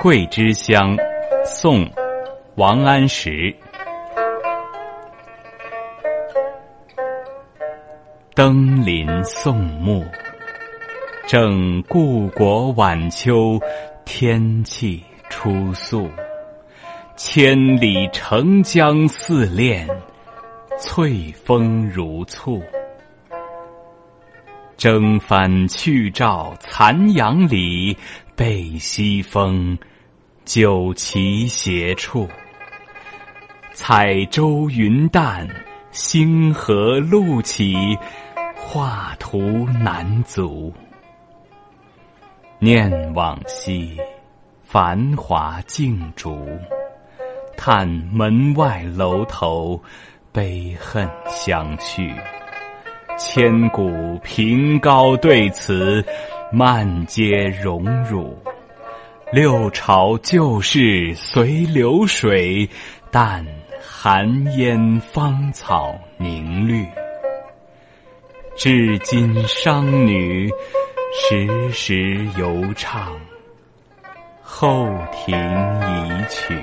桂枝香，宋·王安石。登临宋暮，正故国晚秋，天气初肃。千里澄江似练，翠峰如簇。征帆去照残阳里，背西风，酒旗斜矗。彩舟云淡，星河路起，画图难足。念往昔，繁华竞逐；叹门外楼头，悲恨相续。千古凭高对此，漫皆荣辱。六朝旧事随流水，但寒烟芳草凝绿。至今商女时时犹唱，后庭遗曲。